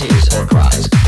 tears or cries.